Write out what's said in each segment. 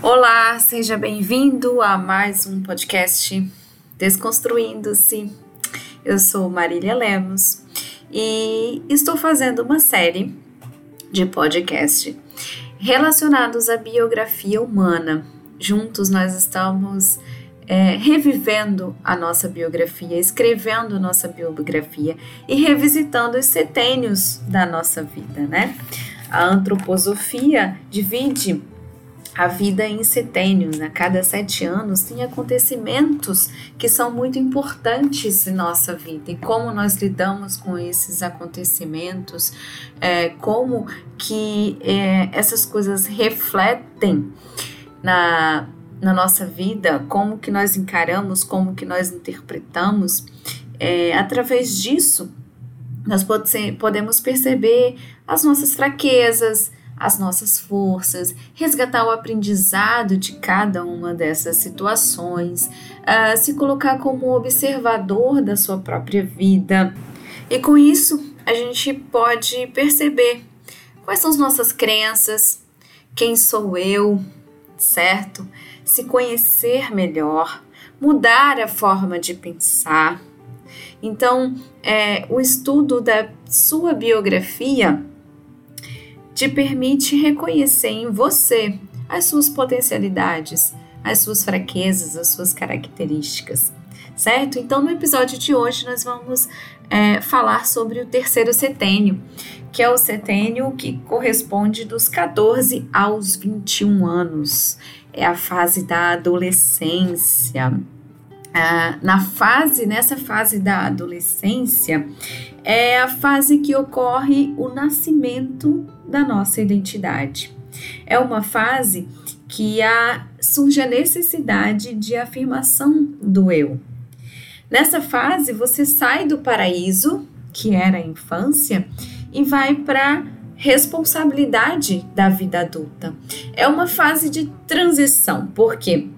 Olá, seja bem-vindo a mais um podcast Desconstruindo-se. Eu sou Marília Lemos e estou fazendo uma série de podcast relacionados à biografia humana. Juntos nós estamos é, revivendo a nossa biografia, escrevendo nossa biografia e revisitando os setênios da nossa vida, né? A antroposofia divide a vida em setênios, a né? cada sete anos tem acontecimentos que são muito importantes em nossa vida e como nós lidamos com esses acontecimentos, é, como que é, essas coisas refletem na, na nossa vida, como que nós encaramos, como que nós interpretamos. É, através disso, nós pode ser, podemos perceber as nossas fraquezas, as nossas forças, resgatar o aprendizado de cada uma dessas situações, uh, se colocar como observador da sua própria vida. E com isso, a gente pode perceber quais são as nossas crenças, quem sou eu, certo? Se conhecer melhor, mudar a forma de pensar. Então, é, o estudo da sua biografia te permite reconhecer em você as suas potencialidades, as suas fraquezas, as suas características, certo? Então, no episódio de hoje, nós vamos é, falar sobre o terceiro setênio, que é o setênio que corresponde dos 14 aos 21 anos. É a fase da adolescência. Ah, na fase, nessa fase da adolescência, é a fase que ocorre o nascimento da nossa identidade. É uma fase que há, surge a necessidade de afirmação do eu. Nessa fase, você sai do paraíso, que era a infância, e vai para responsabilidade da vida adulta. É uma fase de transição, porque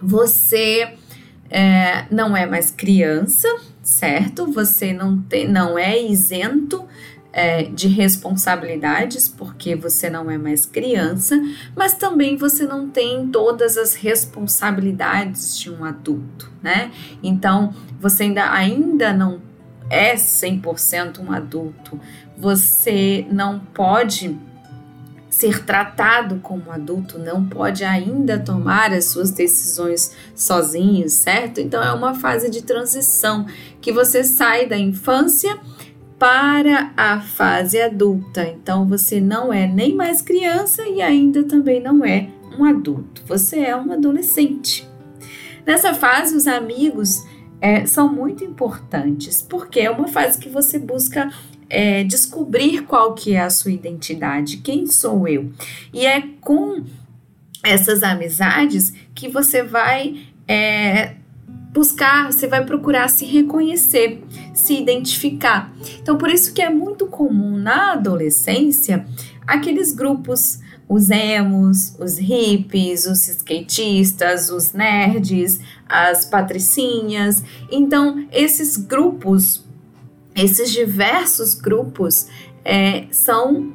você é, não é mais criança, certo? Você não, tem, não é isento é, de responsabilidades, porque você não é mais criança, mas também você não tem todas as responsabilidades de um adulto, né? Então, você ainda, ainda não é 100% um adulto, você não pode ser tratado como adulto, não pode ainda tomar as suas decisões sozinho, certo? Então é uma fase de transição que você sai da infância para a fase adulta. Então você não é nem mais criança e ainda também não é um adulto. Você é um adolescente. Nessa fase, os amigos é, são muito importantes porque é uma fase que você busca é, descobrir qual que é a sua identidade, quem sou eu. E é com essas amizades que você vai é, buscar, você vai procurar se reconhecer, se identificar. Então, por isso que é muito comum na adolescência aqueles grupos, os emos, os hippies, os skatistas, os nerds, as patricinhas. Então, esses grupos, esses diversos grupos é, são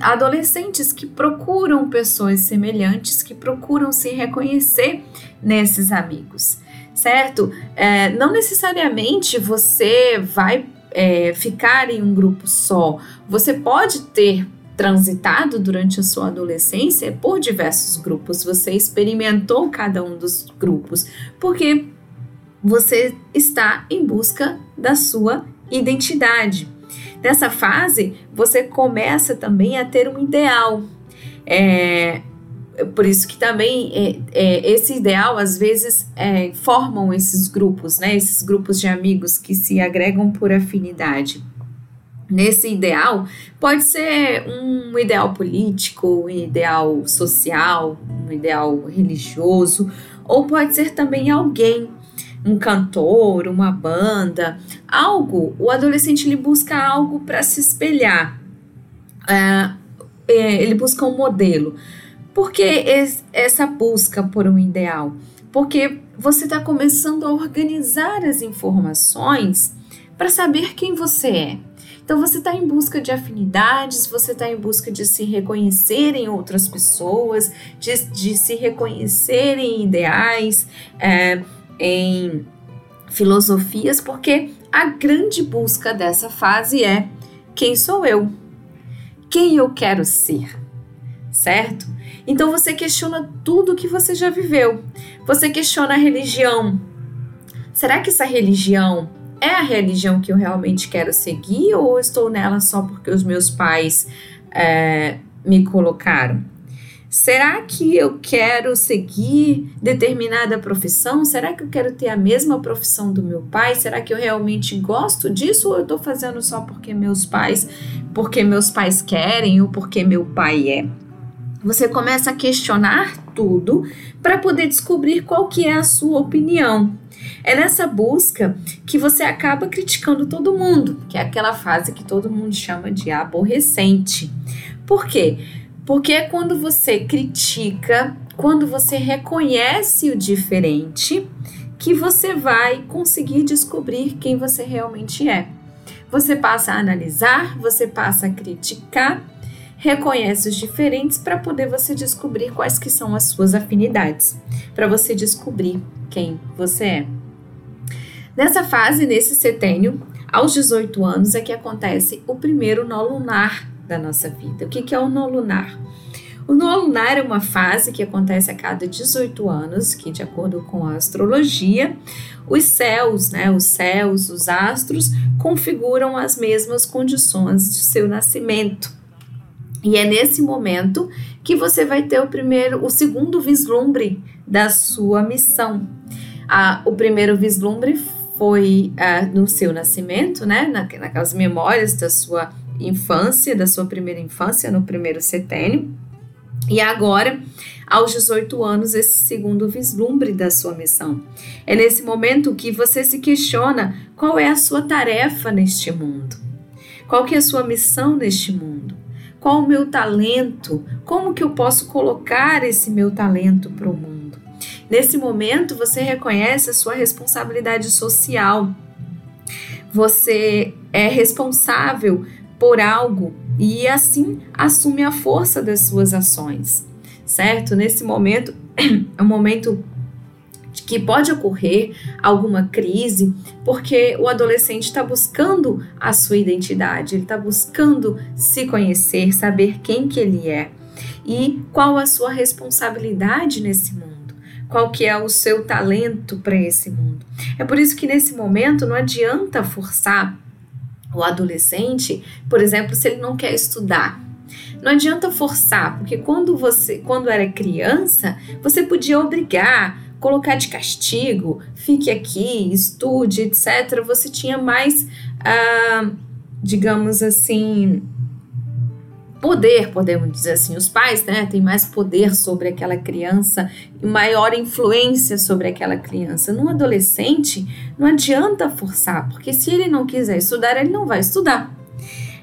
adolescentes que procuram pessoas semelhantes, que procuram se reconhecer nesses amigos certo? É, não necessariamente você vai é, ficar em um grupo só. Você pode ter transitado durante a sua adolescência por diversos grupos, você experimentou cada um dos grupos, porque você está em busca da sua identidade. Nessa fase, você começa também a ter um ideal. É, por isso que também é, é, esse ideal às vezes é, formam esses grupos, né? Esses grupos de amigos que se agregam por afinidade. Nesse ideal pode ser um ideal político, um ideal social, um ideal religioso, ou pode ser também alguém, um cantor, uma banda, algo. O adolescente ele busca algo para se espelhar. Uh, ele busca um modelo. Por que essa busca por um ideal? Porque você está começando a organizar as informações para saber quem você é. Então você está em busca de afinidades, você está em busca de se reconhecer em outras pessoas, de, de se reconhecer em ideais, é, em filosofias, porque a grande busca dessa fase é quem sou eu? Quem eu quero ser? Certo? Então você questiona tudo que você já viveu. Você questiona a religião. Será que essa religião é a religião que eu realmente quero seguir ou estou nela só porque os meus pais é, me colocaram? Será que eu quero seguir determinada profissão? Será que eu quero ter a mesma profissão do meu pai? Será que eu realmente gosto disso ou eu estou fazendo só porque meus pais, porque meus pais querem ou porque meu pai é? Você começa a questionar tudo para poder descobrir qual que é a sua opinião. É nessa busca que você acaba criticando todo mundo, que é aquela fase que todo mundo chama de aborrecente. Por quê? Porque é quando você critica, quando você reconhece o diferente, que você vai conseguir descobrir quem você realmente é. Você passa a analisar, você passa a criticar, reconhece os diferentes para poder você descobrir quais que são as suas afinidades, para você descobrir quem você é. Nessa fase, nesse setênio, aos 18 anos é que acontece o primeiro nó lunar da nossa vida. O que, é o nó lunar? O nó lunar é uma fase que acontece a cada 18 anos, que de acordo com a astrologia, os céus, né, os céus, os astros configuram as mesmas condições de seu nascimento. E é nesse momento que você vai ter o primeiro, o segundo vislumbre da sua missão. Ah, o primeiro vislumbre foi ah, no seu nascimento, né, naquelas memórias da sua infância, da sua primeira infância, no primeiro setênio. E agora, aos 18 anos, esse segundo vislumbre da sua missão. É nesse momento que você se questiona qual é a sua tarefa neste mundo. Qual que é a sua missão neste mundo? Qual o meu talento? Como que eu posso colocar esse meu talento para o mundo? Nesse momento, você reconhece a sua responsabilidade social. Você é responsável por algo e assim assume a força das suas ações, certo? Nesse momento é um momento que pode ocorrer alguma crise, porque o adolescente está buscando a sua identidade, ele está buscando se conhecer, saber quem que ele é e qual a sua responsabilidade nesse mundo, qual que é o seu talento para esse mundo. É por isso que nesse momento não adianta forçar o adolescente, por exemplo, se ele não quer estudar. Não adianta forçar, porque quando você, quando era criança, você podia obrigar, colocar de castigo, fique aqui, estude, etc. Você tinha mais, ah, digamos assim, poder, podemos dizer assim. Os pais né, têm mais poder sobre aquela criança e maior influência sobre aquela criança. No adolescente, não adianta forçar, porque se ele não quiser estudar, ele não vai estudar.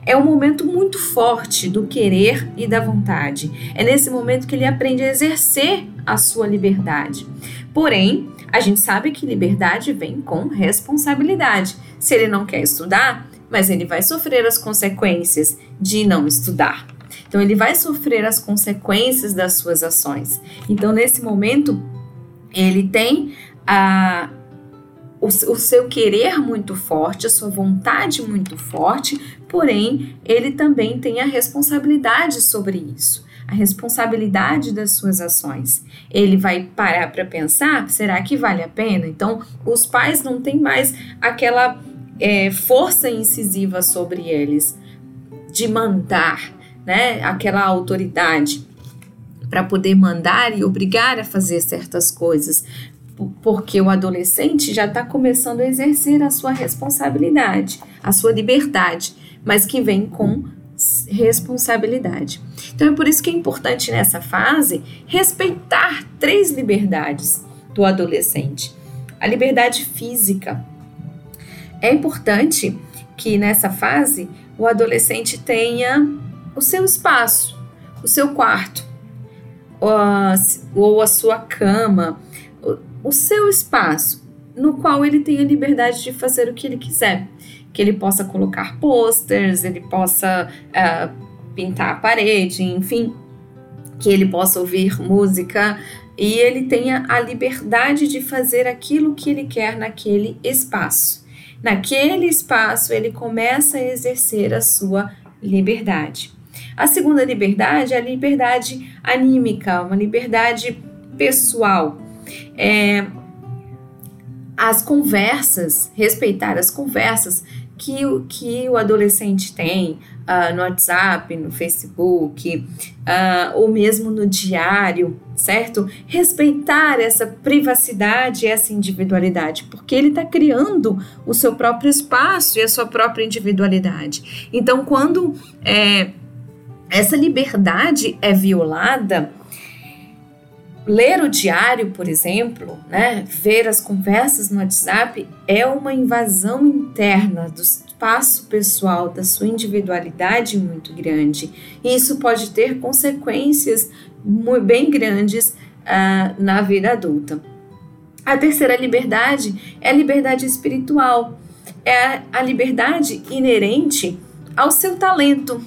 É um momento muito forte do querer e da vontade. É nesse momento que ele aprende a exercer a sua liberdade. Porém, a gente sabe que liberdade vem com responsabilidade. Se ele não quer estudar, mas ele vai sofrer as consequências de não estudar. Então, ele vai sofrer as consequências das suas ações. Então, nesse momento, ele tem a, o, o seu querer muito forte, a sua vontade muito forte, porém, ele também tem a responsabilidade sobre isso a responsabilidade das suas ações. Ele vai parar para pensar: será que vale a pena? Então, os pais não têm mais aquela é, força incisiva sobre eles de mandar, né? Aquela autoridade para poder mandar e obrigar a fazer certas coisas, porque o adolescente já está começando a exercer a sua responsabilidade, a sua liberdade, mas que vem com responsabilidade. Então é por isso que é importante nessa fase respeitar três liberdades do adolescente: a liberdade física, é importante que nessa fase o adolescente tenha o seu espaço, o seu quarto, ou a, sua cama, o, o seu espaço. no qual ele tenha liberdade de fazer o que ele quiser. Que ele possa colocar posters, ele possa uh, pintar a parede, enfim, que ele possa ouvir música e ele tenha a liberdade de fazer aquilo que ele quer naquele espaço. Naquele espaço, ele começa a exercer a sua liberdade. A segunda liberdade é a liberdade anímica, uma liberdade pessoal. É, as conversas, respeitar as conversas que, o, que o adolescente tem uh, no WhatsApp, no Facebook, uh, ou mesmo no diário, certo? Respeitar essa privacidade, essa individualidade, porque ele está criando o seu próprio espaço e a sua própria individualidade. Então, quando é, essa liberdade é violada, Ler o diário, por exemplo, né, ver as conversas no WhatsApp é uma invasão interna do espaço pessoal, da sua individualidade muito grande. E isso pode ter consequências bem grandes uh, na vida adulta. A terceira liberdade é a liberdade espiritual, é a liberdade inerente ao seu talento.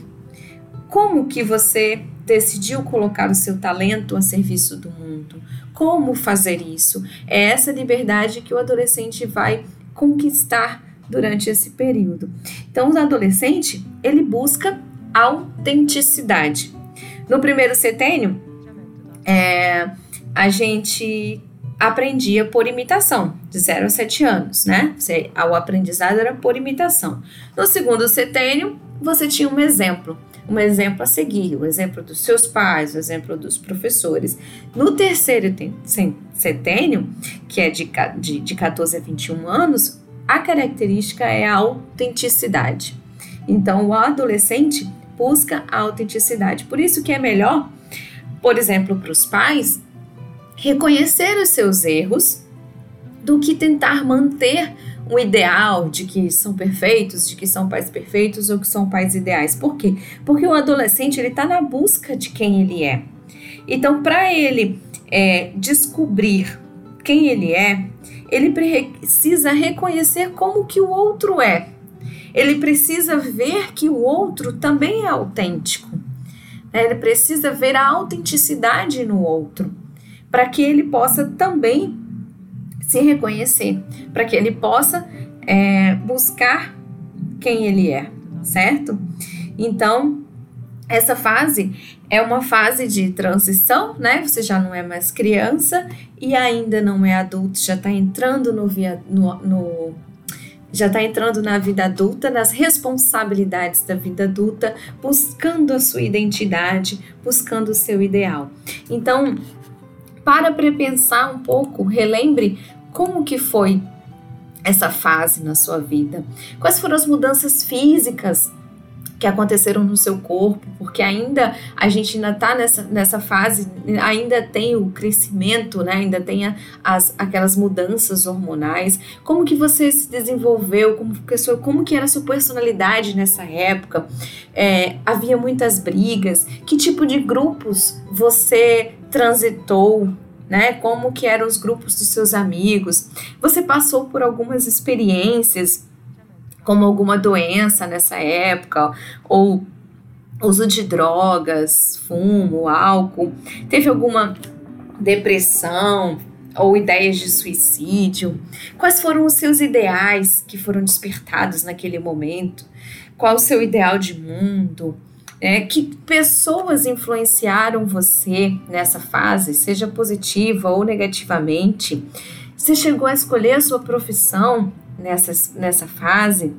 Como que você decidiu colocar o seu talento a serviço do mundo. Como fazer isso? É essa liberdade que o adolescente vai conquistar durante esse período. Então, o adolescente, ele busca autenticidade. No primeiro setênio, é, a gente aprendia por imitação, de 0 a 7 anos, né? O aprendizado era por imitação. No segundo setênio, você tinha um exemplo um exemplo a seguir, o exemplo dos seus pais, o exemplo dos professores. No terceiro setênio, que é de, de, de 14 a 21 anos, a característica é a autenticidade. Então, o adolescente busca a autenticidade. Por isso que é melhor, por exemplo, para os pais, reconhecer os seus erros do que tentar manter um ideal de que são perfeitos, de que são pais perfeitos ou que são pais ideais. Por quê? Porque o adolescente ele está na busca de quem ele é. Então, para ele é, descobrir quem ele é, ele precisa reconhecer como que o outro é. Ele precisa ver que o outro também é autêntico. Ele precisa ver a autenticidade no outro, para que ele possa também se reconhecer, para que ele possa é, buscar quem ele é, certo? Então, essa fase é uma fase de transição, né? Você já não é mais criança e ainda não é adulto, já está entrando no, via, no, no já está entrando na vida adulta, nas responsabilidades da vida adulta, buscando a sua identidade, buscando o seu ideal. Então, para para pensar um pouco, relembre como que foi essa fase na sua vida? Quais foram as mudanças físicas que aconteceram no seu corpo? Porque ainda a gente ainda está nessa, nessa fase, ainda tem o crescimento, né? Ainda tem as, aquelas mudanças hormonais. Como que você se desenvolveu? Como que, como que era a sua personalidade nessa época? É, havia muitas brigas? Que tipo de grupos você transitou? Né? Como que eram os grupos dos seus amigos? Você passou por algumas experiências, como alguma doença nessa época, ou uso de drogas, fumo, álcool? Teve alguma depressão ou ideias de suicídio? Quais foram os seus ideais que foram despertados naquele momento? Qual o seu ideal de mundo? É, que pessoas influenciaram você nessa fase, seja positiva ou negativamente? Você chegou a escolher a sua profissão nessa, nessa fase?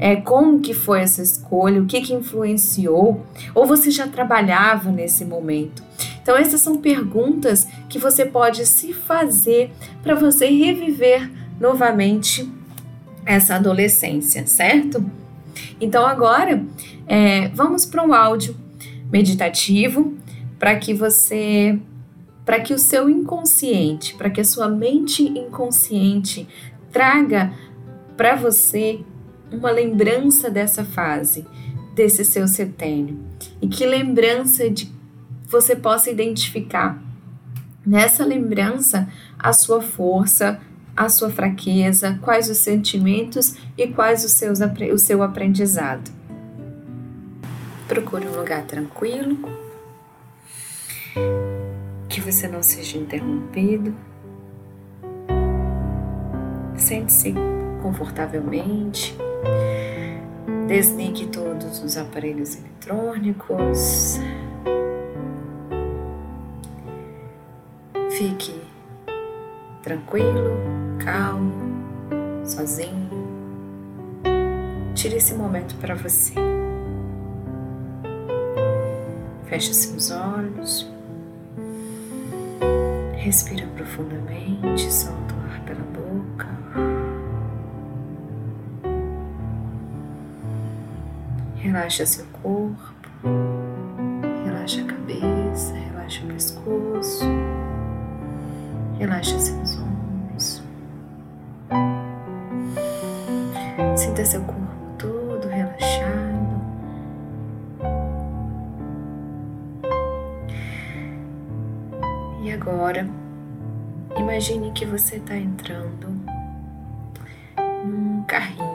É, como que foi essa escolha? O que, que influenciou? Ou você já trabalhava nesse momento? Então, essas são perguntas que você pode se fazer para você reviver novamente essa adolescência, certo? Então, agora é, vamos para um áudio meditativo para que você, para que o seu inconsciente, para que a sua mente inconsciente traga para você uma lembrança dessa fase, desse seu setênio. E que lembrança de você possa identificar nessa lembrança a sua força, a sua fraqueza, quais os sentimentos e quais os seus, o seu aprendizado. Procure um lugar tranquilo, que você não seja interrompido. Sente-se confortavelmente. Desligue todos os aparelhos eletrônicos. Fique tranquilo, calmo, sozinho. Tire esse momento para você. Feche seus olhos. Respira profundamente, solta o ar pela boca. Relaxa seu corpo, agora, imagine que você está entrando num carrinho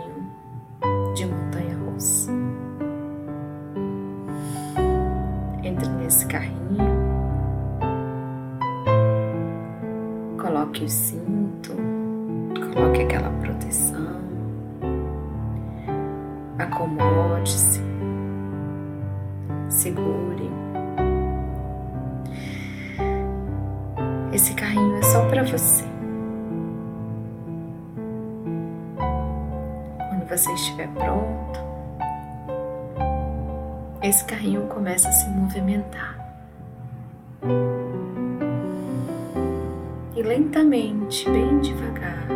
lentamente, bem devagar,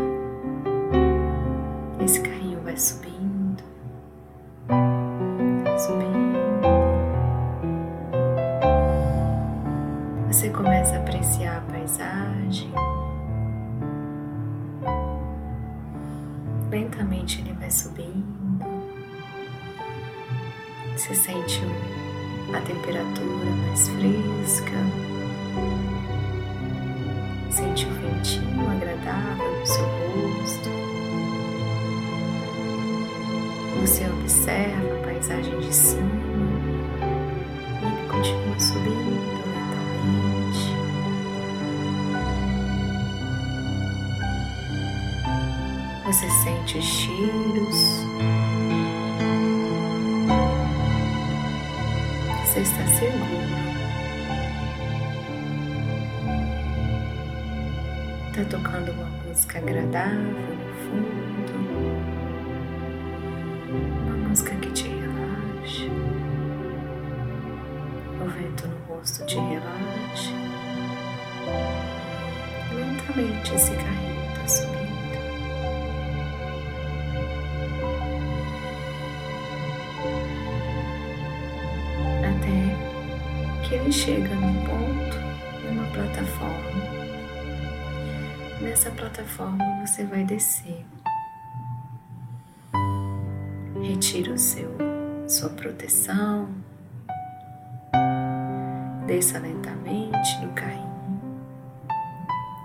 esse carrinho vai subindo, subindo. Você começa a apreciar a paisagem. Lentamente ele vai subindo. Você sente a temperatura mais fresca sente o ventinho agradável no seu rosto. Você observa a paisagem de cima e ele continua subindo lentamente. Você sente os cheiros. Você está seguro. Tá tocando uma música agradável no fundo, uma música que te relaxa, o vento no rosto te relaxa. Lentamente esse carrinho está subindo. Até que ele chega num ponto, Nessa plataforma você vai descer. Retira o seu sua proteção. Desça lentamente no carrinho.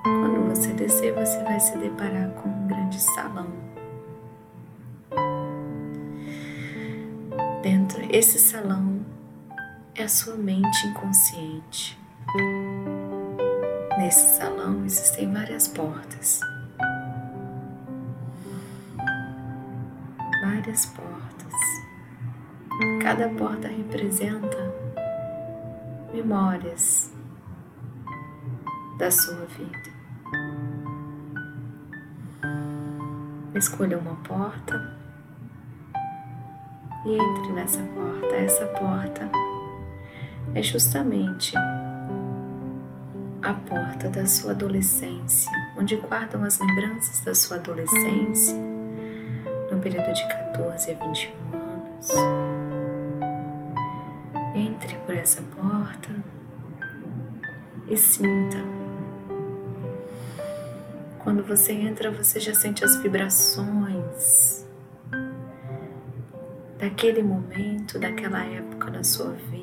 Quando você descer, você vai se deparar com um grande salão. Dentro esse salão é a sua mente inconsciente. Nesse salão existem várias portas. Várias portas. Cada porta representa memórias da sua vida. Escolha uma porta e entre nessa porta. Essa porta é justamente a porta da sua adolescência, onde guardam as lembranças da sua adolescência, no período de 14 a 21 anos. Entre por essa porta e sinta. Quando você entra, você já sente as vibrações daquele momento, daquela época na sua vida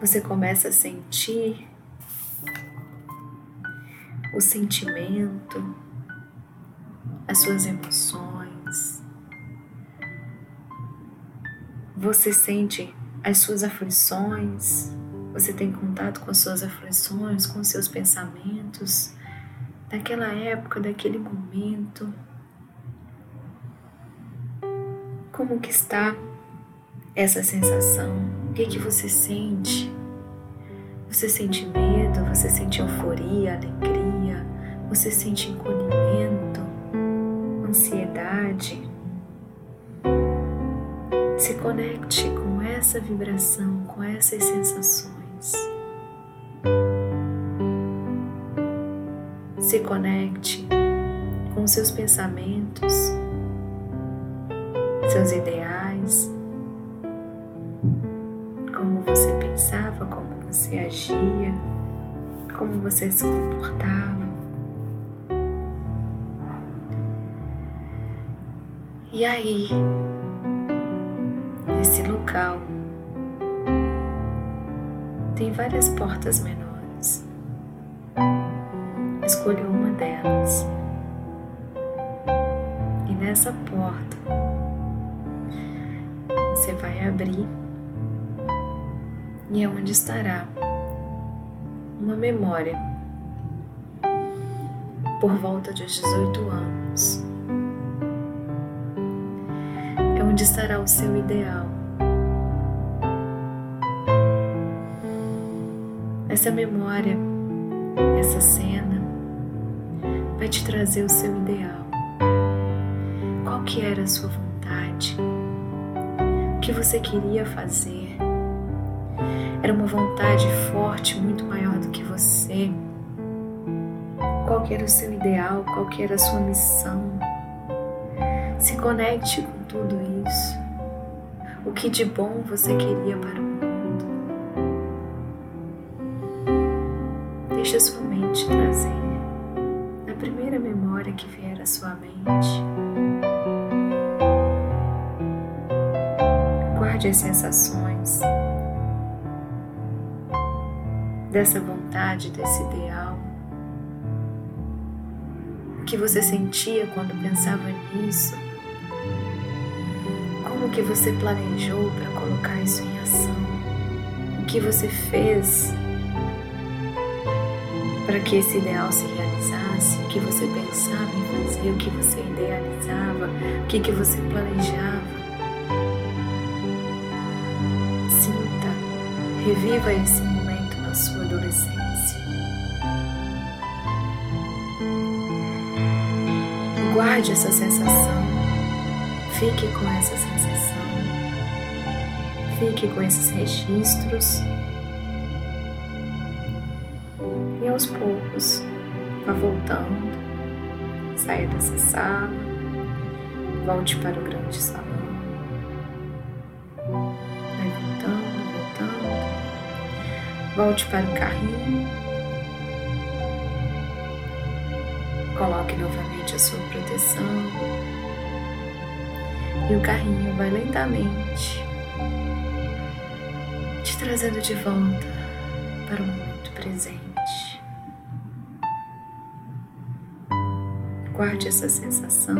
você começa a sentir o sentimento, as suas emoções. Você sente as suas aflições, você tem contato com as suas aflições, com os seus pensamentos, daquela época, daquele momento. Como que está essa sensação? O que que você sente? Você sente medo? Você sente euforia, alegria? Você sente encolhimento, ansiedade? Se conecte com essa vibração, com essas sensações. Se conecte com seus pensamentos, seus ideais, você agia, como você se comportava. E aí, nesse local, tem várias portas menores. Escolha uma delas. E nessa porta, você vai abrir e é onde estará uma memória por volta de 18 anos. É onde estará o seu ideal. Essa memória, essa cena, vai te trazer o seu ideal. Qual que era a sua vontade? O que você queria fazer? Era uma vontade forte, muito maior você. Qual que era o seu ideal? Qual que era a sua missão? Se conecte com tudo isso. O que de bom você queria para o mundo? Deixe a sua mente trazer a primeira memória que vier à sua mente. Guarde as sensações dessa vontade, desse ideal? O que você sentia quando pensava nisso? Como que você planejou para colocar isso em ação? O que você fez para que esse ideal se realizasse? O que você pensava em fazer? O que você idealizava? O que, que você planejava? Sinta, reviva esse adolescência. Guarde essa sensação. Fique com essa sensação. Fique com esses registros. E aos poucos, vá voltando. Saia dessa sala. Volte para o grande salão. Volte para o carrinho. Coloque novamente a sua proteção. E o carrinho vai lentamente te trazendo de volta para o momento presente. Guarde essa sensação.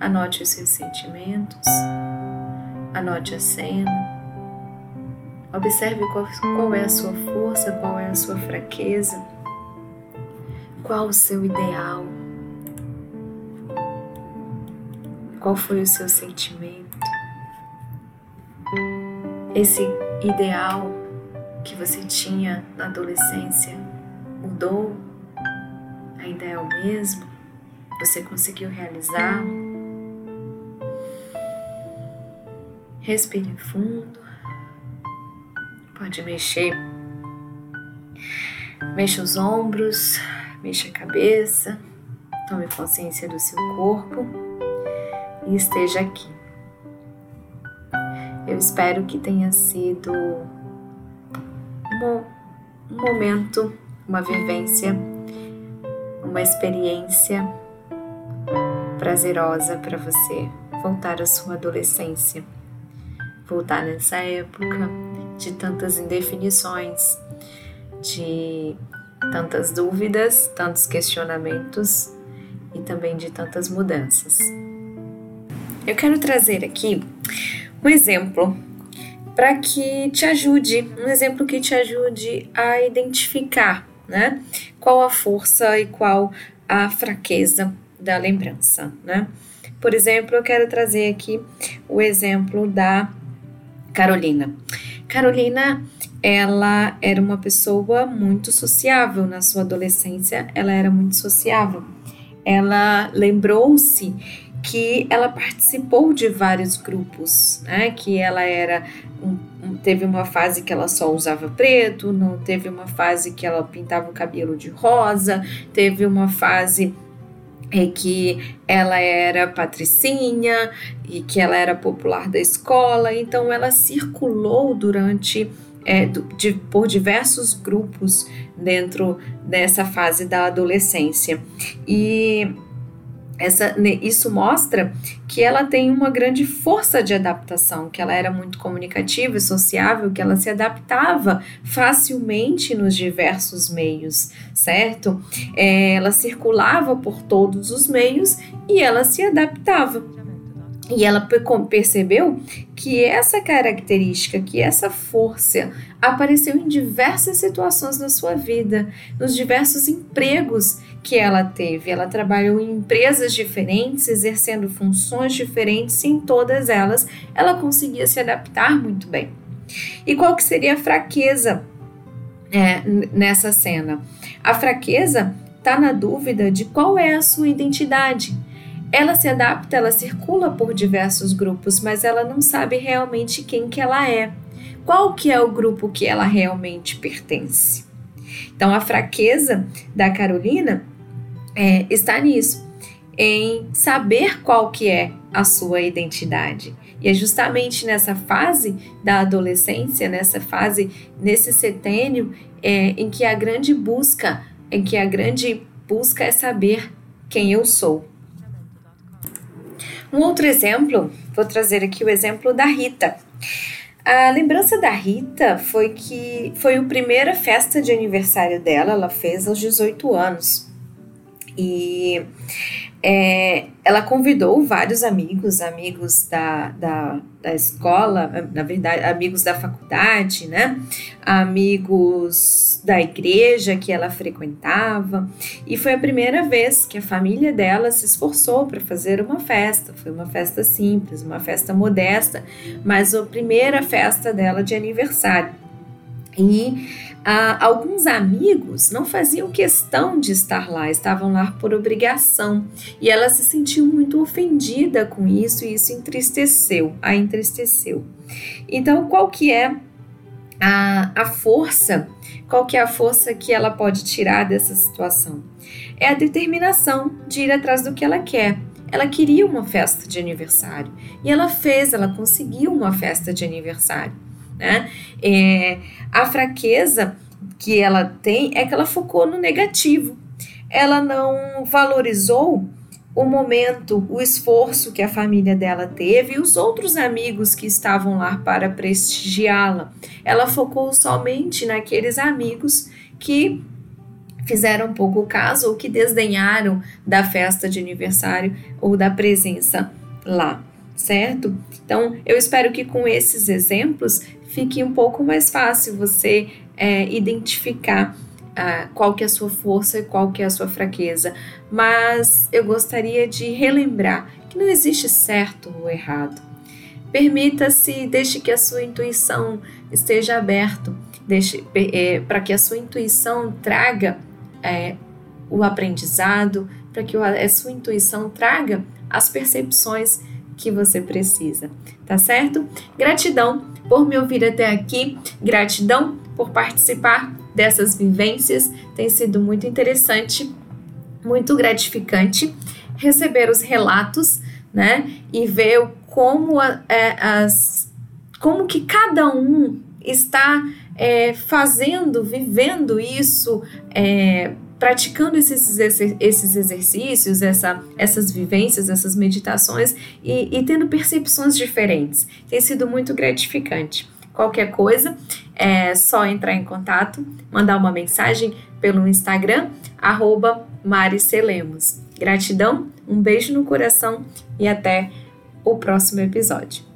Anote os seus sentimentos. Anote a cena. Observe qual, qual é a sua força, qual é a sua fraqueza, qual o seu ideal, qual foi o seu sentimento. Esse ideal que você tinha na adolescência mudou? Ainda é o mesmo? Você conseguiu realizar? Respire fundo. Pode mexer. Mexa os ombros, mexa a cabeça, tome consciência do seu corpo e esteja aqui. Eu espero que tenha sido um, momento, uma vivência, uma experiência prazerosa para você voltar à sua adolescência, voltar nessa época de tantas indefinições, de tantas dúvidas, tantos questionamentos e também de tantas mudanças. Eu quero trazer aqui um exemplo para que te ajude, um exemplo que te ajude a identificar, né? Qual a força e qual a fraqueza da lembrança, né? Por exemplo, eu quero trazer aqui o exemplo da Carolina. Carolina, ela era uma pessoa muito sociável na sua adolescência, ela era muito sociável. Ela lembrou-se que ela participou de vários grupos, né? Que ela era um, teve uma fase que ela só usava preto, não teve uma fase que ela pintava o cabelo de rosa, teve uma fase é que ela era patricinha e que ela era popular da escola, então ela circulou durante é, de, por diversos grupos dentro dessa fase da adolescência. E essa, isso mostra que ela tem uma grande força de adaptação, que ela era muito comunicativa e sociável, que ela se adaptava facilmente nos diversos meios, certo? É, ela circulava por todos os meios e ela se adaptava. E ela percebeu que essa característica, que essa força apareceu em diversas situações da sua vida, nos diversos empregos que ela teve. Ela trabalhou em empresas diferentes, exercendo funções diferentes, e em todas elas ela conseguia se adaptar muito bem. E qual que seria a fraqueza é, nessa cena? A fraqueza está na dúvida de qual é a sua identidade ela se adapta, ela circula por diversos grupos, mas ela não sabe realmente quem que ela é. Qual que é o grupo que ela realmente pertence? Então a fraqueza da Carolina é, está nisso, em saber qual que é a sua identidade. E é justamente nessa fase da adolescência, nessa fase, nesse setênio, é, em que a grande busca, em que a grande busca é saber quem eu sou. Um outro exemplo, vou trazer aqui o exemplo da Rita. A lembrança da Rita foi que foi a primeira festa de aniversário dela, ela fez aos 18 anos. E é, ela convidou vários amigos, amigos da, da, da escola, na verdade, amigos da faculdade, né? Amigos da igreja que ela frequentava. E foi a primeira vez que a família dela se esforçou para fazer uma festa. Foi uma festa simples, uma festa modesta, mas a primeira festa dela de aniversário. E ah, alguns amigos não faziam questão de estar lá, estavam lá por obrigação. E ela se sentiu muito ofendida com isso e isso entristeceu, a entristeceu. Então, qual que é a, a força? Qual que é a força que ela pode tirar dessa situação? É a determinação de ir atrás do que ela quer. Ela queria uma festa de aniversário e ela fez, ela conseguiu uma festa de aniversário. Né? É, a fraqueza que ela tem é que ela focou no negativo. Ela não valorizou o momento, o esforço que a família dela teve e os outros amigos que estavam lá para prestigiá-la. Ela focou somente naqueles amigos que fizeram pouco caso ou que desdenharam da festa de aniversário ou da presença lá, certo? Então, eu espero que com esses exemplos fique um pouco mais fácil você é, identificar ah, qual que é a sua força e qual que é a sua fraqueza. Mas eu gostaria de relembrar que não existe certo ou errado. Permita-se, deixe que a sua intuição esteja aberta, deixe é, para que a sua intuição traga é, o aprendizado, para que a sua intuição traga as percepções que você precisa, tá certo? Gratidão por me ouvir até aqui, gratidão por participar dessas vivências, tem sido muito interessante, muito gratificante receber os relatos, né, e ver como é, as, como que cada um está é, fazendo, vivendo isso, é, praticando esses, esses exercícios, essa, essas vivências, essas meditações e, e tendo percepções diferentes. Tem sido muito gratificante. Qualquer coisa, é só entrar em contato, mandar uma mensagem pelo Instagram, arroba Maricelemos. Gratidão, um beijo no coração e até o próximo episódio.